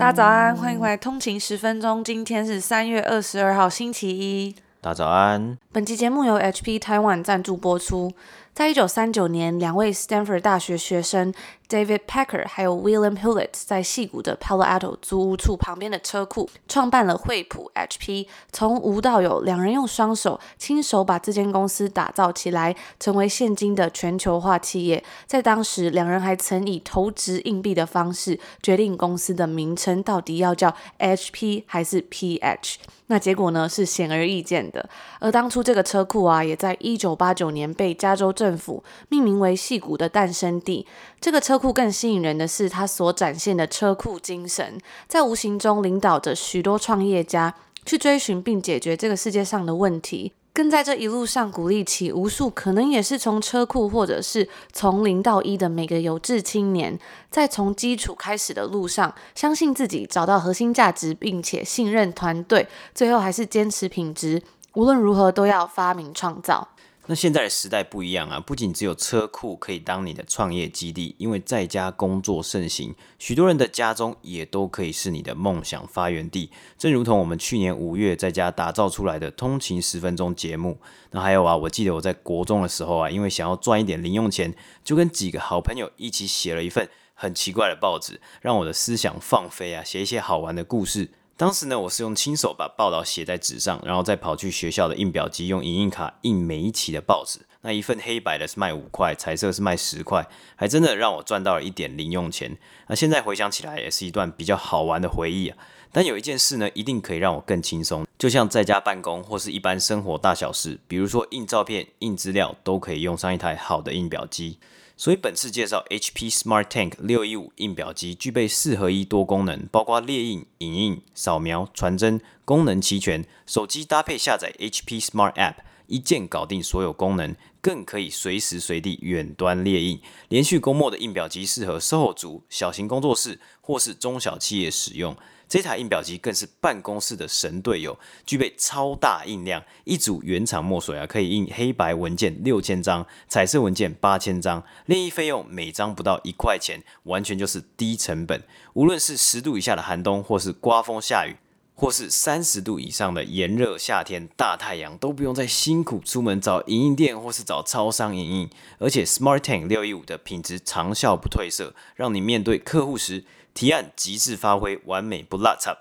大家早安，欢迎回来《通勤十分钟》。今天是三月二十二号，星期一。大家早安。本期节目由 HP Taiwan 赞助播出。在一九三九年，两位 Stanford 大学学生 David Packer 还有 William Hewlett 在矽谷的 Palo Alto 租屋处旁边的车库创办了惠普 HP。从无到有，两人用双手亲手把这间公司打造起来，成为现今的全球化企业。在当时，两人还曾以投掷硬币的方式决定公司的名称到底要叫 HP 还是 PH。那结果呢，是显而易见的。而当初这个车库啊，也在一九八九年被加州政府命名为戏谷的诞生地。这个车库更吸引人的是它所展现的车库精神，在无形中领导着许多创业家去追寻并解决这个世界上的问题。更在这一路上鼓励起无数可能也是从车库或者是从零到一的每个有志青年，在从基础开始的路上，相信自己，找到核心价值，并且信任团队，最后还是坚持品质，无论如何都要发明创造。那现在的时代不一样啊，不仅只有车库可以当你的创业基地，因为在家工作盛行，许多人的家中也都可以是你的梦想发源地。正如同我们去年五月在家打造出来的通勤十分钟节目。那还有啊，我记得我在国中的时候啊，因为想要赚一点零用钱，就跟几个好朋友一起写了一份很奇怪的报纸，让我的思想放飞啊，写一些好玩的故事。当时呢，我是用亲手把报道写在纸上，然后再跑去学校的印表机用影印卡印每一期的报纸。那一份黑白的是卖五块，彩色是卖十块，还真的让我赚到了一点零用钱。那现在回想起来，也是一段比较好玩的回忆啊。但有一件事呢，一定可以让我更轻松，就像在家办公或是一般生活大小事，比如说印照片、印资料，都可以用上一台好的印表机。所以本次介绍 HP Smart Tank 六一五印表机，具备四合一多功能，包括列印、影印、扫描、传真，功能齐全。手机搭配下载 HP Smart App，一键搞定所有功能，更可以随时随地远端列印。连续供墨的印表机适合 SOHO 族、小型工作室或是中小企业使用。这台印表机更是办公室的神队友，具备超大印量，一组原厂墨水啊，可以印黑白文件六千张，彩色文件八千张，列印费用每张不到一块钱，完全就是低成本。无论是十度以下的寒冬，或是刮风下雨，或是三十度以上的炎热夏天，大太阳都不用再辛苦出门找影印店或是找超商影印。而且 Smart Tank 六一五的品质长效不褪色，让你面对客户时，提案极致发挥，完美不落差。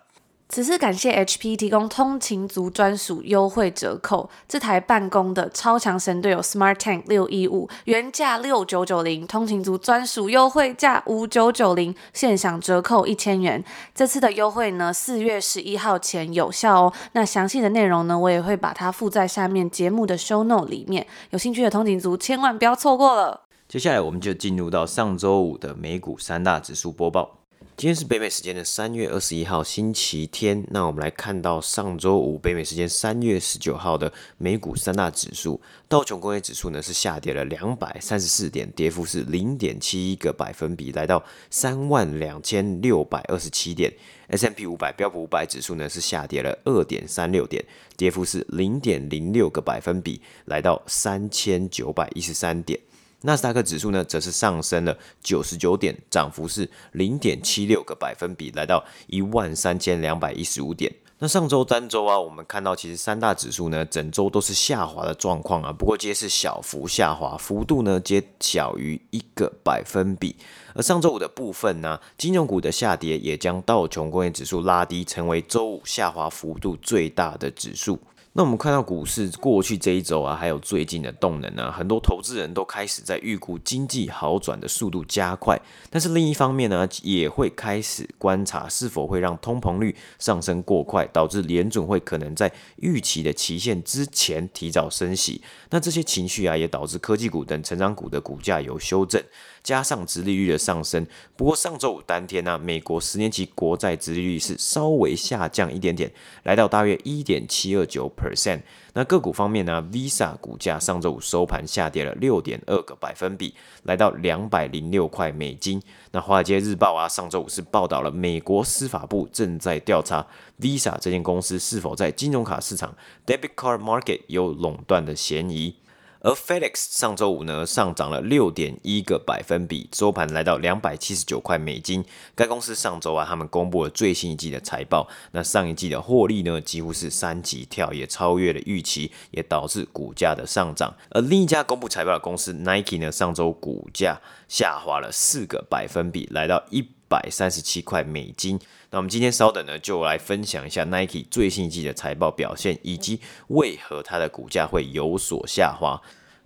此次感谢 HP 提供通勤族专属优惠折扣，这台办公的超强神队友 Smart Tank 六一五原价六九九零，通勤族专属优惠价五九九零，现享折扣一千元。这次的优惠呢，四月十一号前有效哦。那详细的内容呢，我也会把它附在下面节目的 Show Note 里面，有兴趣的通勤族千万不要错过了。接下来我们就进入到上周五的美股三大指数播报。今天是北美时间的三月二十一号星期天，那我们来看到上周五北美时间三月十九号的美股三大指数，道琼工业指数呢是下跌了两百三十四点，跌幅是零点七一个百分比，来到三万两千六百二十七点。S M P 五百标普五百指数呢是下跌了二点三六点，跌幅是零点零六个百分比，来到三千九百一十三点。纳斯达克指数呢，则是上升了九十九点，涨幅是零点七六个百分比，来到一万三千两百一十五点。那上周单周啊，我们看到其实三大指数呢，整周都是下滑的状况啊，不过皆是小幅下滑，幅度呢皆小于一个百分比。而上周五的部分呢，金融股的下跌也将道琼工业指数拉低，成为周五下滑幅度最大的指数。那我们看到股市过去这一周啊，还有最近的动能啊，很多投资人都开始在预估经济好转的速度加快，但是另一方面呢，也会开始观察是否会让通膨率上升过快，导致联准会可能在预期的期限之前提早升息。那这些情绪啊，也导致科技股等成长股的股价有修正。加上殖利率的上升，不过上周五当天呢、美国十年期国债殖利率是稍微下降一点点，来到大约一点七二九 percent。那个股方面呢，Visa 股价上周五收盘下跌了六点二个百分比，来到两百零六块美金。那华尔街日报啊，上周五是报道了美国司法部正在调查 Visa 这间公司是否在金融卡市场 Debit Card Market 有垄断的嫌疑。而 FedEx 上周五呢，上涨了六点一个百分比，收盘来到两百七十九块美金。该公司上周啊，他们公布了最新一季的财报，那上一季的获利呢，几乎是三级跳，也超越了预期，也导致股价的上涨。而另一家公布财报的公司 Nike 呢，上周股价下滑了四个百分比，来到一百三十七块美金。那我们今天稍等呢，就来分享一下 Nike 最新一季的财报表现，以及为何它的股价会有所下滑。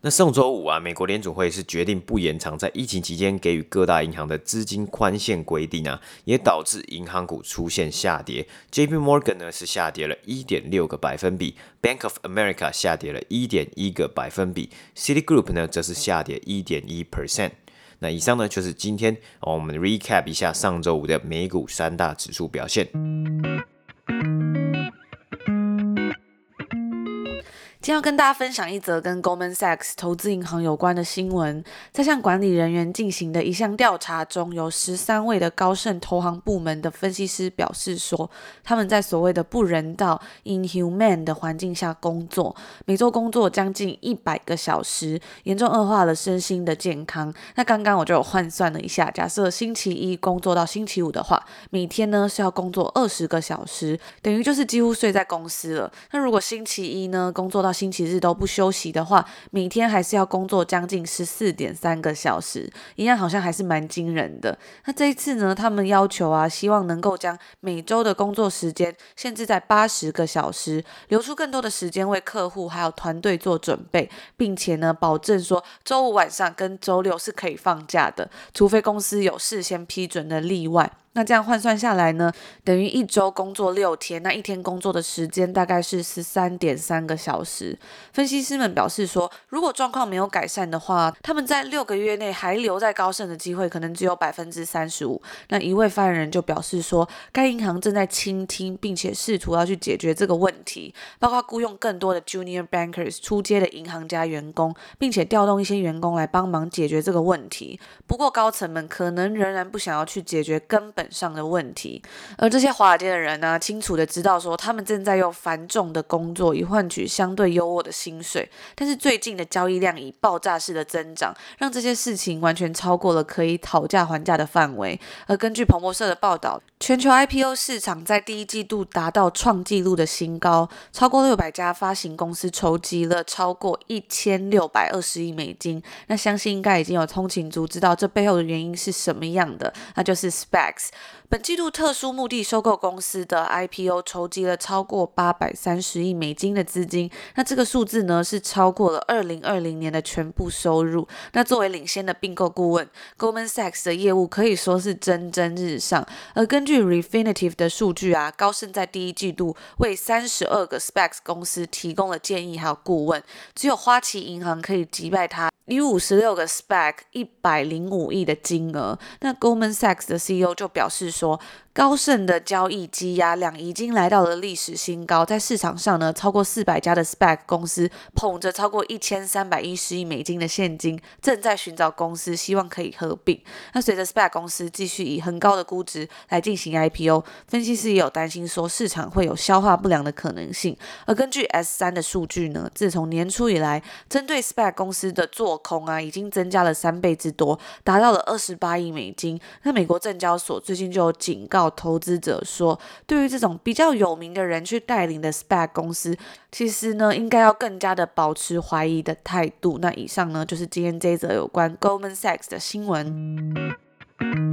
那上周五啊，美国联储会是决定不延长在疫情期间给予各大银行的资金宽限规定啊，也导致银行股出现下跌。JP Morgan 呢是下跌了一点六个百分比，Bank of America 下跌了一点一个百分比，Citigroup 呢则是下跌一点一 percent。那以上呢就是今天我们 recap 一下上周五的美股三大指数表现。今天要跟大家分享一则跟 Goldman Sachs 投资银行有关的新闻。在向管理人员进行的一项调查中，有十三位的高盛投行部门的分析师表示说，他们在所谓的不人道 （inhuman） 的环境下工作，每周工作将近一百个小时，严重恶化了身心的健康。那刚刚我就有换算了一下，假设星期一工作到星期五的话，每天呢是要工作二十个小时，等于就是几乎睡在公司了。那如果星期一呢工作到星期日都不休息的话，每天还是要工作将近十四点三个小时，一样好像还是蛮惊人的。那这一次呢，他们要求啊，希望能够将每周的工作时间限制在八十个小时，留出更多的时间为客户还有团队做准备，并且呢，保证说周五晚上跟周六是可以放假的，除非公司有事先批准的例外。那这样换算下来呢，等于一周工作六天，那一天工作的时间大概是十三点三个小时。分析师们表示说，如果状况没有改善的话，他们在六个月内还留在高盛的机会可能只有百分之三十五。那一位发言人就表示说，该银行正在倾听，并且试图要去解决这个问题，包括雇佣更多的 junior bankers 出街的银行家员工，并且调动一些员工来帮忙解决这个问题。不过高层们可能仍然不想要去解决根本上的问题，而这些华尔街的人呢、清楚的知道说，他们正在用繁重的工作以换取相对优渥的薪水。但是最近的交易量以爆炸式的增长，让这些事情完全超过了可以讨价还价的范围。而根据彭博社的报道，全球 IPO 市场在第一季度达到创纪录的新高，超过六百家发行公司筹集了超过一千六百二十亿美金。那相信应该已经有通勤族知道这背后的原因是什么样的，那就是 Specs。本季度特殊目的收购公司的 IPO 筹集了超过八百三十亿美金的资金，那这个数字呢是超过了二零二零年的全部收入。那作为领先的并购顾问，Goldman Sachs 的业务可以说是蒸蒸日上。而根据 Refinitive 的数据啊，高盛在第一季度为三十二个 SPACs 公司提供了建议还有顾问，只有花旗银行可以击败他。以五十六个 SPAC 一百零五亿的金额，那 Goldman Sachs 的 CEO 就表示说，说高盛的交易积压量已经来到了历史新高，在市场上呢，超过四百家的 SPAC 公司捧着超过一千三百一十亿美金的现金，正在寻找公司，希望可以合并。那随着 SPAC 公司继续以很高的估值来进行 IPO，分析师也有担心说市场会有消化不良的可能性。而根据 S 三的数据呢，自从年初以来，针对 SPAC 公司的做空啊，已经增加了三倍之多，达到了二十八亿美金。那美国证交所最近就警告。投资者说，对于这种比较有名的人去带领的 SPAC 公司，其实呢，应该要更加的保持怀疑的态度。那以上呢，就是今天这一则有关 Goldman Sachs 的新闻。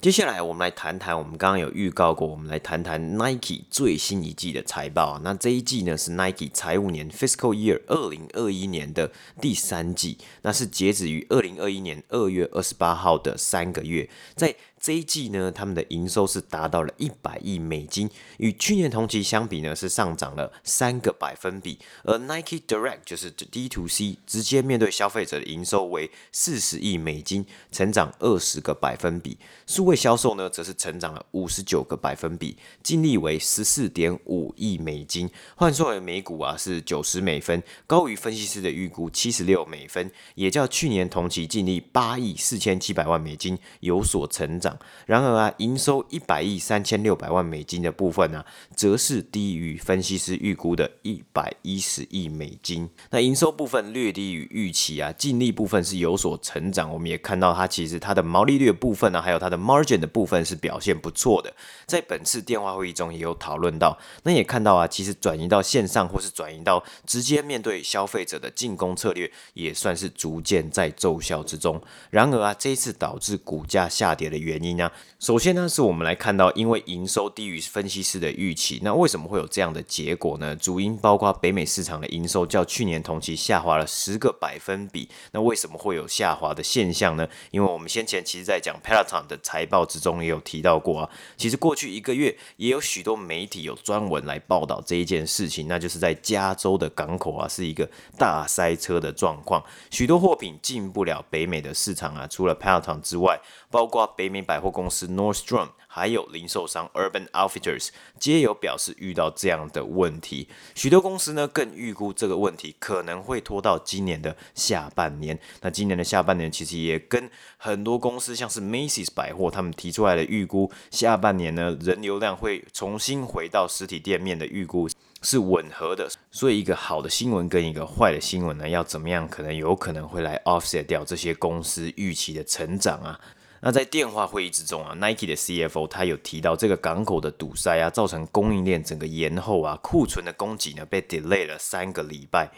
接下来我们来谈谈，我们刚刚有预告过，我们来谈谈 Nike 最新一季的财报。那这一季呢是 Nike 财务年 Fiscal Year 二零二一年的第三季，那是截止于二零二一年二月二十八号的三个月，在。这一季呢，他们的营收是达到了一百亿美金，与去年同期相比呢，是上涨了三个百分比。而 Nike Direct 就是 D to C 直接面对消费者的营收为四十亿美金，成长二十个百分比。数位销售呢，则是成长了五十九个百分比，净利为十四点五亿美金，换算为每股啊是九十美分，高于分析师的预估七十六美分，也较去年同期净利八亿四千七百万美金有所成长。然而啊，营收一百亿三千六百万美金的部分呢、则是低于分析师预估的一百一十亿美金。那营收部分略低于预期啊，净利部分是有所成长。我们也看到它其实它的毛利率的部分呢、还有它的 margin 的部分是表现不错的。在本次电话会议中也有讨论到，那也看到啊，其实转移到线上或是转移到直接面对消费者的进攻策略，也算是逐渐在奏效之中。然而啊，这一次导致股价下跌的原因。原因呢？首先呢，是我们来看到，因为营收低于分析师的预期，那为什么会有这样的结果呢？主因包括北美市场的营收较去年同期下滑了十个百分比。那为什么会有下滑的现象呢？因为我们先前其实在讲 Peloton 的财报之中也有提到过啊，其实过去一个月也有许多媒体有专文来报道这一件事情，那就是在加州的港口啊是一个大塞车的状况，许多货品进不了北美的市场啊，除了 Peloton 之外，包括北美。百货公司 Nordstrom 还有零售商 Urban Outfitters 皆有表示遇到这样的问题，许多公司呢更预估这个问题可能会拖到今年的下半年。那今年的下半年其实也跟很多公司像是 Macy's 百货他们提出来的预估，下半年呢人流量会重新回到实体店面的预估是吻合的。所以一个好的新闻跟一个坏的新闻呢，要怎么样可能有可能会来 offset 掉这些公司预期的成长啊。那在电话会议之中啊，Nike 的 CFO 他有提到这个港口的堵塞啊，造成供应链整个延后啊，库存的供给呢被 delay 了三个礼拜。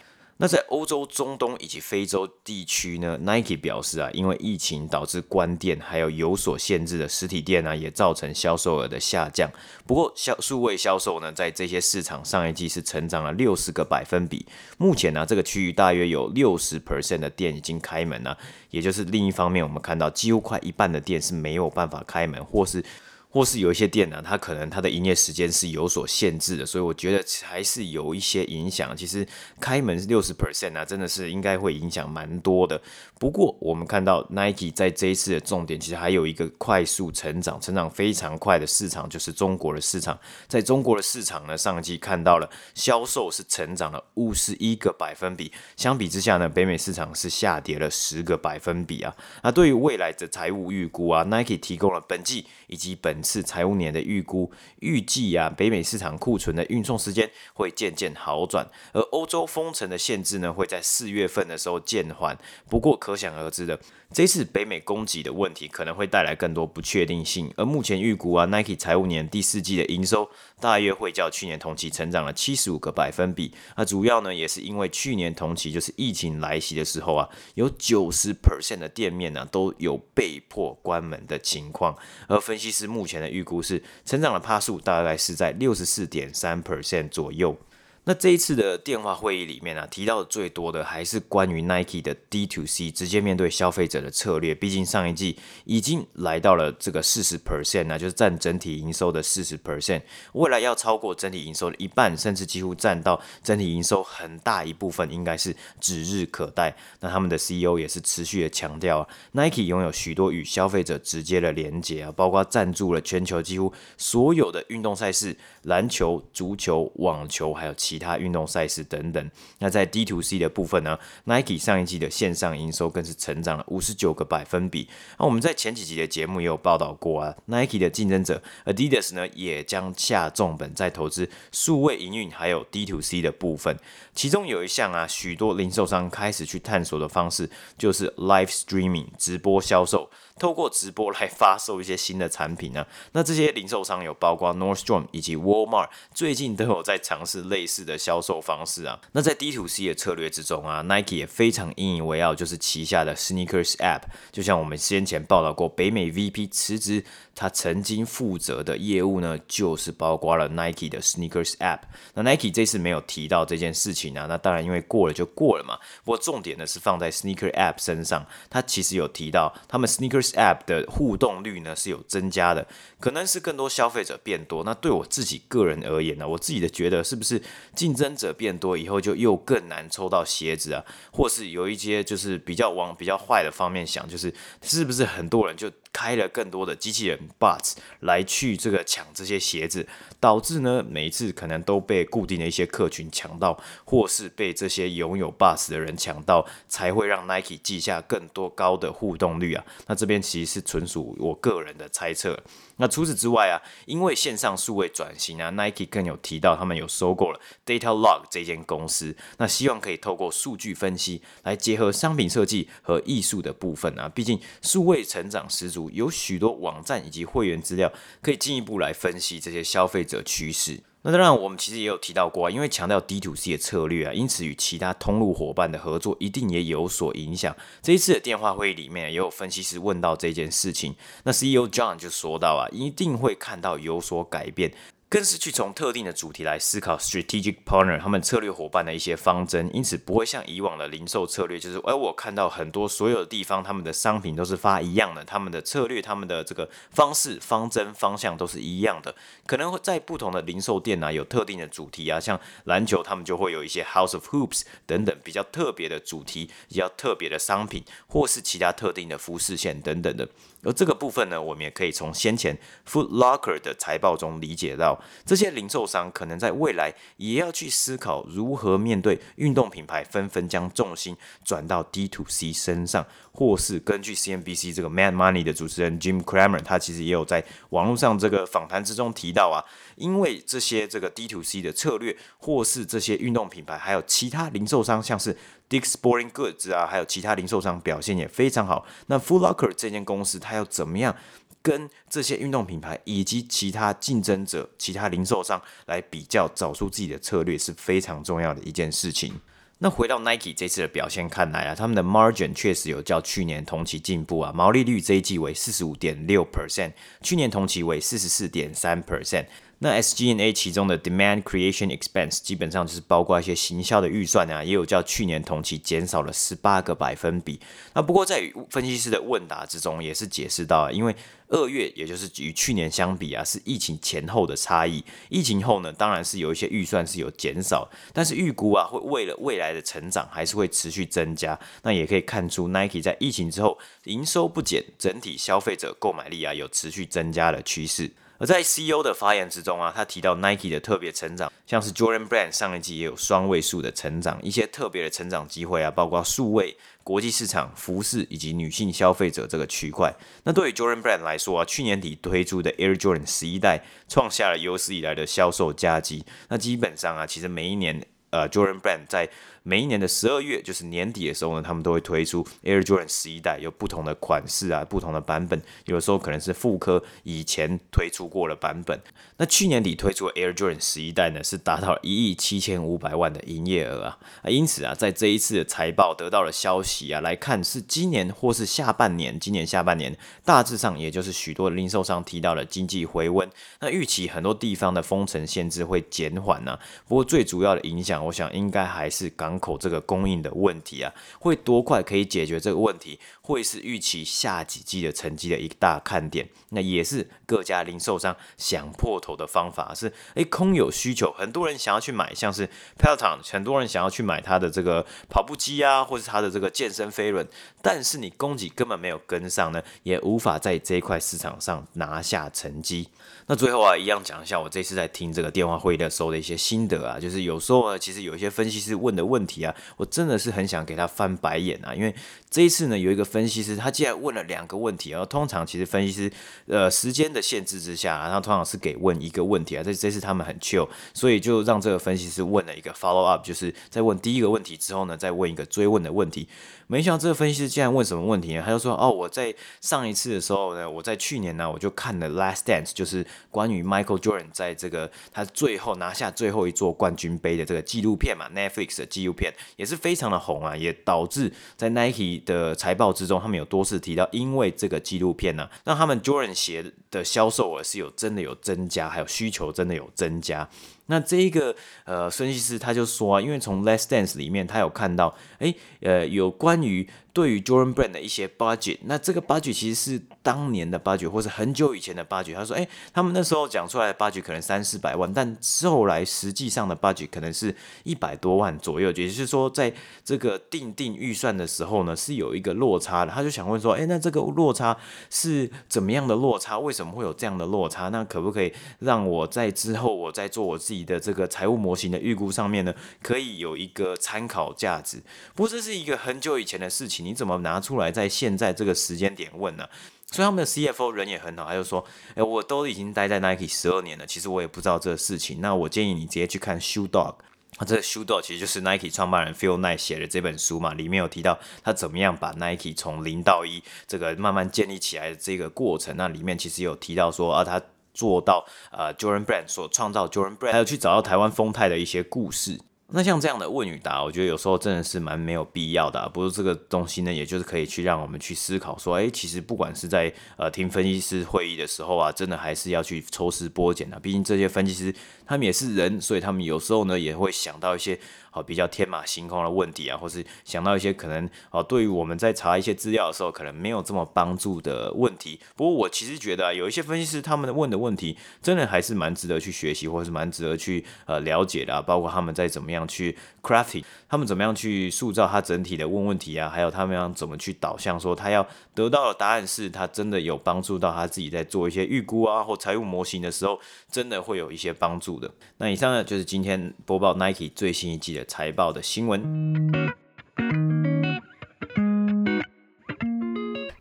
那在欧洲、中东以及非洲地区呢，Nike 表示啊，因为疫情导致关店，还有有所限制的实体店呢，也造成销售额的下降。不过销数位销售呢，在这些市场上一季是成长了六十个百分比。目前呢，这个区域大约有六十 percent 的店已经开门了，也就是另一方面，我们看到几乎快一半的店是没有办法开门，或是。或是有一些店呢、它可能它的营业时间是有所限制的，所以我觉得还是有一些影响。其实开门六十 percent 啊，真的是应该会影响蛮多的。不过我们看到 Nike 在这一次的重点，其实还有一个快速成长、成长非常快的市场，就是中国的市场。在中国的市场呢，上季看到了销售是成长了五十一个百分比，相比之下呢，北美市场是下跌了十个百分比啊。那对于未来的财务预估啊，Nike 提供了本季以及本次财务年的预估，预计啊，北美市场库存的运送时间会渐渐好转，而欧洲封城的限制呢，会在四月份的时候渐缓。不过可想而知的。这次北美供给的问题可能会带来更多不确定性，而目前预估啊，Nike 财务年第四季的营收大约会较去年同期成长了七十五个百分比。那主要呢，也是因为去年同期就是疫情来袭的时候啊，有九十 percent 的店面呢、都有被迫关门的情况，而分析师目前的预估是成长的趴数大概是在六十四点三 percent 左右。那这一次的电话会议里面呢、啊，提到的最多的还是关于 Nike 的 D to C 直接面对消费者的策略。毕竟上一季已经来到了这个四十 percent 呢，就是占整体营收的四十 percent。未来要超过整体营收的一半，甚至几乎占到整体营收很大一部分，应该是指日可待。那他们的 CEO 也是持续的强调啊，Nike 拥有许多与消费者直接的连接啊，包括赞助了全球几乎所有的运动赛事，篮球、足球、网球，还有其其他运动赛事等等。那在 D to C 的部分呢，Nike 上一季的线上营收更是成长了五十九个百分比。那我们在前几集的节目也有报道过啊，Nike 的竞争者 Adidas 呢，也将下重本在投资数位营运还有 D to C 的部分。其中有一项啊，许多零售商开始去探索的方式，就是 Live Streaming 直播销售。透过直播来发售一些新的产品呢、那这些零售商有包括 Nordstrom 以及 Walmart，最近都有在尝试类似的销售方式啊。那在 D to C 的策略之中啊，Nike 也非常引以为傲，就是旗下的 Sneakers App。就像我们先前报道过，北美 VP 辞职，他曾经负责的业务呢，就是包括了 Nike 的 Sneakers App。那 Nike 这次没有提到这件事情啊，那当然因为过了就过了嘛。不过重点呢是放在 Sneaker App 身上，他其实有提到他们 Sneakers App 的互动率呢是有增加的，可能是更多消费者变多。那对我自己个人而言呢，我自己的觉得是不是竞争者变多以后就又更难抽到鞋子啊？或是有一些就是比较往比较坏的方面想，就是是不是很多人就开了更多的机器人 bots 来去这个抢这些鞋子，导致呢每一次可能都被固定的一些客群抢到，或是被这些拥有 bots 的人抢到，才会让 Nike 记下更多高的互动率啊。那这边其实是纯属我个人的猜测。那除此之外啊，因为线上数位转型啊，Nike 更有提到他们有收购了 Datalog 这间公司，那希望可以透过数据分析来结合商品设计和艺术的部分啊，毕竟数位成长十足，有许多网站以及会员资料可以进一步来分析这些消费者趋势。那当然，我们其实也有提到过啊，因为强调 D to C 的策略啊，因此与其他通路伙伴的合作一定也有所影响。这一次的电话会议里面，也有分析师问到这件事情，那 CEO John 就说到啊，一定会看到有所改变。更是去从特定的主题来思考 strategic partner 他们策略伙伴的一些方针，因此不会像以往的零售策略，就是哎，我看到很多所有的地方他们的商品都是发一样的，他们的策略、他们的这个方式、方针、方向都是一样的。可能会在不同的零售店啊，有特定的主题啊，像篮球他们就会有一些 House of Hoops 等等比较特别的主题、比较特别的商品，或是其他特定的服饰线等等的。而这个部分呢，我们也可以从先前 Foot Locker 的财报中理解到，这些零售商可能在未来也要去思考如何面对运动品牌纷纷将重心转到 D to C 身上，或是根据 CNBC 这个 Mad Money 的主持人 Jim Cramer，他其实也有在网络上这个访谈之中提到啊，因为这些这个 D to C 的策略，或是这些运动品牌，还有其他零售商，像是 Dick's Sporting Goods 啊，还有其他零售商表现也非常好。那 Foot Locker 这间公司，它要怎么样跟这些运动品牌以及其他竞争者、其他零售商来比较，找出自己的策略是非常重要的一件事情。那回到 Nike 这次的表现看来啊，他们的 margin 确实有较去年同期进步啊，毛利率这一季为四十五点六 percent，去年同期为四十四点三 percent。那 SG&A 其中的 Demand Creation Expense 基本上就是包括一些行销的预算啊，也有较去年同期减少了十八个百分比。那不过在与分析师的问答之中，也是解释到啊，因为二月也就是与去年相比啊，是疫情前后的差异。疫情后呢，当然是有一些预算是有减少，但是预估啊，会为了未来的成长还是会持续增加。那也可以看出 Nike 在疫情之后营收不减，整体消费者购买力啊有持续增加的趋势。而在 CEO 的发言之中啊，他提到 Nike 的特别成长，像是 Jordan Brand 上一季也有双位数的成长，一些特别的成长机会啊，包括数位、国际市场、服饰以及女性消费者这个区块。那对于 Jordan Brand 来说啊，去年底推出的 Air Jordan 十一代创下了有史以来的销售佳绩。那基本上啊，其实每一年呃 Jordan Brand 在每一年的十二月，就是年底的时候呢，他们都会推出 Air Jordan 十一代，有不同的款式啊，不同的版本，有的时候可能是复刻以前推出过的版本。那去年底推出的 Air Jordan 十一代呢，是达到一亿七千五百万的营业额啊，啊，因此啊，在这一次的财报得到了消息啊，来看是今年或是下半年，今年下半年大致上也就是许多零售商提到了经济回温，那预期很多地方的封城限制会减缓呢，不过最主要的影响，我想应该还是港。港口这个供应的问题啊，会多快可以解决这个问题？会是预期下几季的成绩的一大看点。那也是各家零售商想破头的方法是：诶，空有需求，很多人想要去买，像是 Peloton，很多人想要去买他的这个跑步机啊，或是他的这个健身飞轮，但是你供给根本没有跟上呢，也无法在这一块市场上拿下成绩。那最后啊，一样讲一下我这次在听这个电话会议的时候的一些心得啊，就是有时候呢，其实有一些分析师问的问题啊，我真的是很想给他翻白眼啊，因为这一次呢，有一个分析师他竟然问了两个问题然后，通常其实分析师呃时间的限制之下，然后通常是给问一个问题啊，这这次他们很 chill，所以就让这个分析师问了一个 follow up，就是在问第一个问题之后呢，再问一个追问的问题。没想到这个分析师竟然问什么问题呢？他就说：“哦，我在上一次的时候呢，我在去年呢，我就看了《Last Dance》，就是关于 Michael Jordan 在这个他最后拿下最后一座冠军杯的这个纪录片嘛，Netflix 的纪录片也是非常的红啊，也导致在 Nike 的财报之中，他们有多次提到，因为这个纪录片呢、啊，让他们 Jordan 鞋的销售额是有真的有增加，还有需求真的有增加。”那这一个呃分析师他就说啊，因为从《Last Dance》里面他有看到，哎，呃，有关于。对于 Jordan Brand 的一些 budget，那这个 budget 其实是当年的 budget，或是很久以前的 budget。他说，哎，他们那时候讲出来的 budget 可能三四百万，但后来实际上的 budget 可能是一百多万左右。也就是说，在这个定定预算的时候呢，是有一个落差的。他就想问说，哎，那这个落差是怎么样的落差？为什么会有这样的落差？那可不可以让我在之后我在做我自己的这个财务模型的预估上面呢，可以有一个参考价值？不过这是一个很久以前的事情。你怎么拿出来在现在这个时间点问呢？所以他们的 CFO 人也很好，他就说：“诶，我都已经待在 Nike 十二年了，其实我也不知道这个事情。那我建议你直接去看 Shoe Dog，啊，这个 Shoe Dog 其实就是 Nike 创办人 Phil Knight 写的这本书嘛，里面有提到他怎么样把 Nike 从零到一这个慢慢建立起来的这个过程。那里面其实有提到说啊，他做到呃 Jordan Brand 所创造 Jordan Brand，还有去找到台湾丰泰的一些故事。”那像这样的问与答，我觉得有时候真的是蛮没有必要的。不过这个东西呢，也就是可以去让我们去思考说，诶，其实不管是在呃听分析师会议的时候啊，真的还是要去抽丝剥茧的。毕竟这些分析师他们也是人，所以他们有时候呢也会想到一些。好，比较天马行空的问题啊，或是想到一些可能哦，对于我们在查一些资料的时候，可能没有这么帮助的问题。不过我其实觉得啊，有一些分析师他们问的问题，真的还是蛮值得去学习，或是蛮值得去呃了解的啊。包括他们在怎么样去 crafting，他们怎么样去塑造他整体的问问题啊，还有他们要怎么去导向，说他要得到的答案是他真的有帮助到他自己在做一些预估啊或财务模型的时候，真的会有一些帮助的。那以上呢，就是今天播报 Nike 最新一季的。财报的新闻。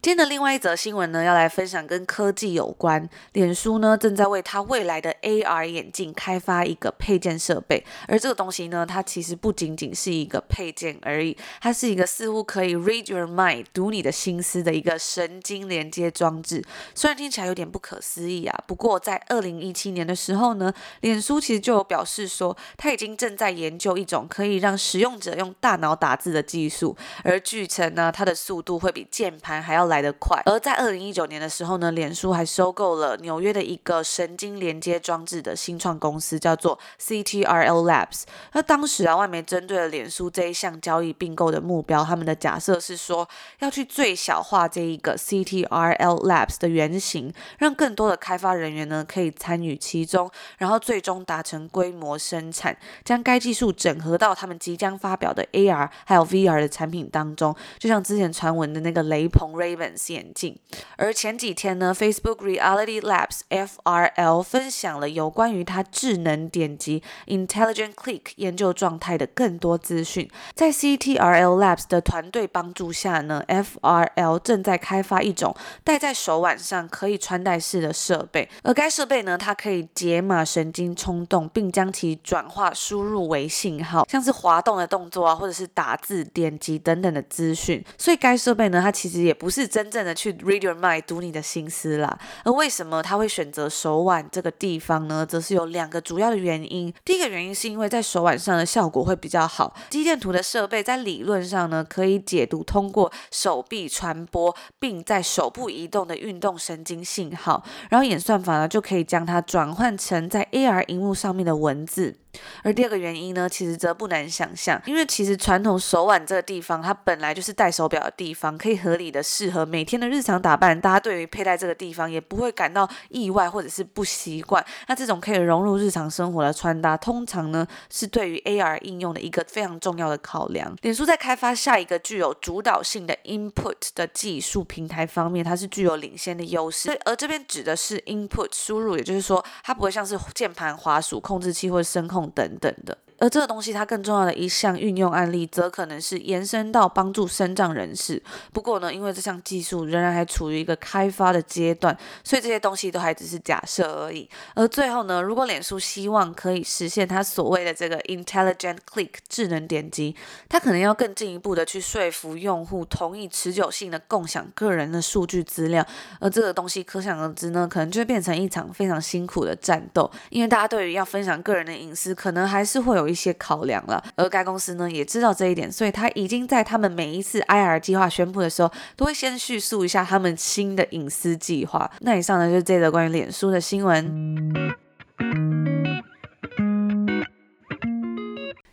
今天的另外一则新闻呢，要来分享跟科技有关。脸书呢正在为它未来的 AR 眼镜开发一个配件设备，而这个东西呢，它其实不仅仅是一个配件而已，它是一个似乎可以 read your mind 读你的心思的一个神经连接装置。虽然听起来有点不可思议啊，不过在二零一七年的时候呢，脸书其实就有表示说，它已经正在研究一种可以让使用者用大脑打字的技术，而据称呢，它的速度会比键盘还要来得快，而在二零一九年的时候呢，脸书还收购了纽约的一个神经连接装置的新创公司，叫做 CTRL Labs。那当时啊，外媒针对了脸书这一项交易并购的目标，他们的假设是说要去最小化这一个 CTRL Labs 的原型，让更多的开发人员呢可以参与其中，然后最终达成规模生产，将该技术整合到他们即将发表的 AR 还有 VR 的产品当中，就像之前传闻的那个雷朋眼镜，而前几天呢，Facebook Reality Labs FRL 分享了有关于它智能点击 Intelligent Click 研究状态的更多资讯。在 CTRL Labs 的团队帮助下呢，FRL 正在开发一种戴在手腕上可以穿戴式的设备，而该设备呢，它可以解码神经冲动，并将其转化输入为信号，像是滑动的动作啊，或者是打字、点击等等的资讯。所以该设备呢，它其实也不是真。正的去 read your mind 读你的心思啦。而为什么他会选择手腕这个地方呢？则是有两个主要的原因。第一个原因是因为在手腕上的效果会比较好。肌电图的设备在理论上呢，可以解读通过手臂传播并在手部移动的运动神经信号，然后演算法呢就可以将它转换成在 AR 荧幕上面的文字。而第二个原因呢，其实则不难想象，因为其实传统手腕这个地方，它本来就是戴手表的地方，可以合理的适合每天的日常打扮。大家对于佩戴这个地方也不会感到意外或者是不习惯。那这种可以融入日常生活的穿搭，通常呢是对于 AR 应用的一个非常重要的考量。脸书在开发下一个具有主导性的 Input 的技术平台方面，它是具有领先的优势。而这边指的是 Input 输入，也就是说它不会像是键盘、滑鼠、控制器或者声控。等等的。而这个东西它更重要的一项运用案例，则可能是延伸到帮助身障人士。不过呢，因为这项技术仍然还处于一个开发的阶段，所以这些东西都还只是假设而已。而最后呢，如果脸书希望可以实现它所谓的这个 intelligent click 智能点击，它可能要更进一步的去说服用户同意持久性的共享个人的数据资料。而这个东西可想而知呢，可能就会变成一场非常辛苦的战斗，因为大家对于要分享个人的隐私，可能还是会有一些考量了。而该公司呢也知道这一点，所以他已经在他们每一次 IR 计划宣布的时候，都会先叙述一下他们新的隐私计划。那以上呢就是这则关于脸书的新闻。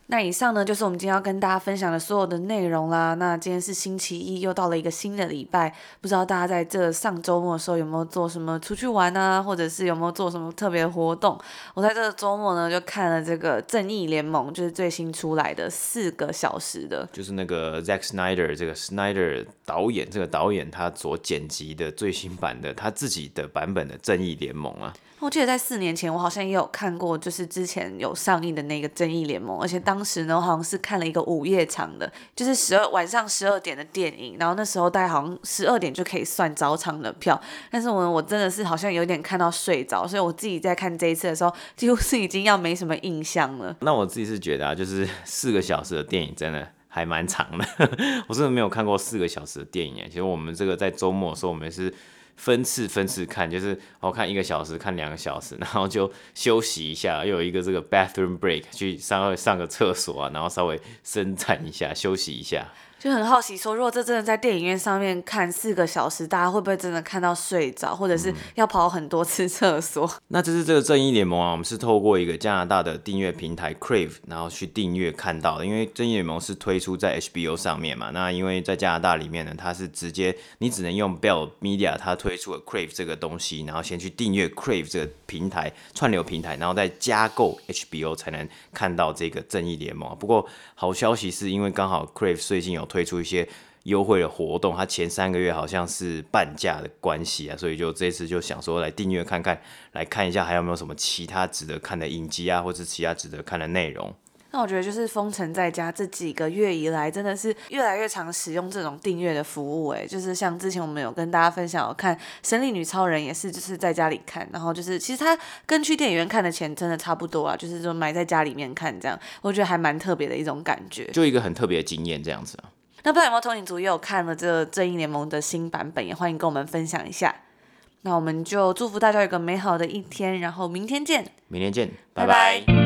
那以上呢，就是我们今天要跟大家分享的所有的内容啦。那今天是星期一，又到了一个新的礼拜，不知道大家在这上周末的时候有没有做什么出去玩啊，或者是有没有做什么特别的活动？我在这个周末呢，就看了这个《正义联盟》，就是最新出来的四个小时的，就是那个 Zack Snyder 这个 Snyder 导演，这个导演他所剪辑的最新版的他自己的版本的《正义联盟》啊。我记得在四年前，我好像也有看过，就是之前有上映的那个《正义联盟》，而且当当时呢，我好像是看了一个午夜场的，就是十二晚上十二点的电影，然后那时候大概好像十二点就可以算早场的票，但是我我真的是好像有点看到睡着，所以我自己在看这一次的时候，几乎是已经要没什么印象了。那我自己是觉得啊，就是四个小时的电影真的还蛮长的，我真的没有看过四个小时的电影。其实我们这个在周末的时候，我们是。分次分次看，就是我看一个小时，看两个小时，然后就休息一下，又有一个这个 bathroom break，去上上个厕所啊，然后稍微伸展一下，休息一下。就很好奇说，如果这真的在电影院上面看四个小时，大家会不会真的看到睡着，或者是要跑很多次厕所？嗯。那这是这个正义联盟啊，我们是透过一个加拿大的订阅平台 Crave，然后去订阅看到的。因为正义联盟是推出在 HBO 上面嘛，那因为在加拿大里面呢，它是直接你只能用 Bell Media 它推出的 Crave 这个东西，然后先去订阅 Crave 这个平台串流平台，然后再加购 HBO 才能看到这个正义联盟。不过好消息是因为刚好 Crave 最近有推。推出一些优惠的活动，它前三个月好像是半价的关系啊，所以就这次就想说来订阅看看，来看一下还有没有什么其他值得看的影集啊，或者其他值得看的内容。那我觉得就是封城在家这几个月以来，真的是越来越常使用这种订阅的服务。哎，就是像之前我们有跟大家分享，我看《神力女超人》也是，就是在家里看，然后就是其实它跟去电影院看的钱真的差不多啊，就是说埋在家里面看这样，我觉得还蛮特别的一种感觉，就一个很特别的经验这样子啊。那不知道有没有通勤族也有看了这《正义联盟》的新版本，也欢迎跟我们分享一下。那我们就祝福大家有个美好的一天，然后明天见。明天见，拜拜。拜拜。